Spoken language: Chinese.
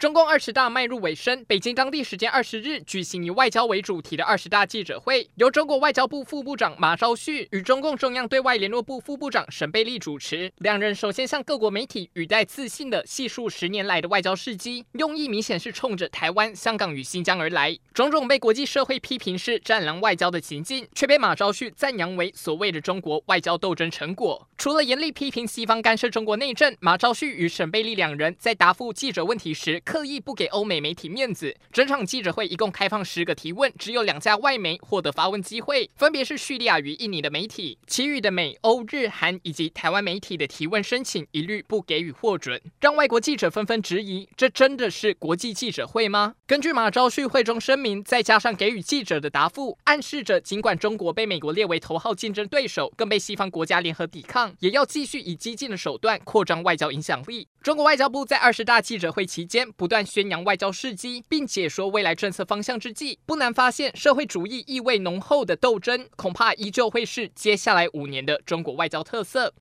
中共二十大迈入尾声，北京当地时间二十日举行以外交为主题的二十大记者会，由中国外交部副部长马朝旭与中共中央对外联络部副部长沈贝利主持。两人首先向各国媒体语带自信地细述十年来的外交事迹，用意明显是冲着台湾、香港与新疆而来。种种被国际社会批评是战狼外交的行径，却被马朝旭赞扬为所谓的中国外交斗争成果。除了严厉批评西方干涉中国内政，马朝旭与沈贝利两人在答复记者问题时，刻意不给欧美媒体面子，整场记者会一共开放十个提问，只有两家外媒获得发问机会，分别是叙利亚与印尼的媒体，其余的美、欧、日、韩以及台湾媒体的提问申请一律不给予获准，让外国记者纷纷质疑：这真的是国际记者会吗？根据马朝旭会中声明，再加上给予记者的答复，暗示着尽管中国被美国列为头号竞争对手，更被西方国家联合抵抗，也要继续以激进的手段扩张外交影响力。中国外交部在二十大记者会期间不断宣扬外交事迹，并解说未来政策方向之际，不难发现社会主义意味浓厚的斗争，恐怕依旧会是接下来五年的中国外交特色。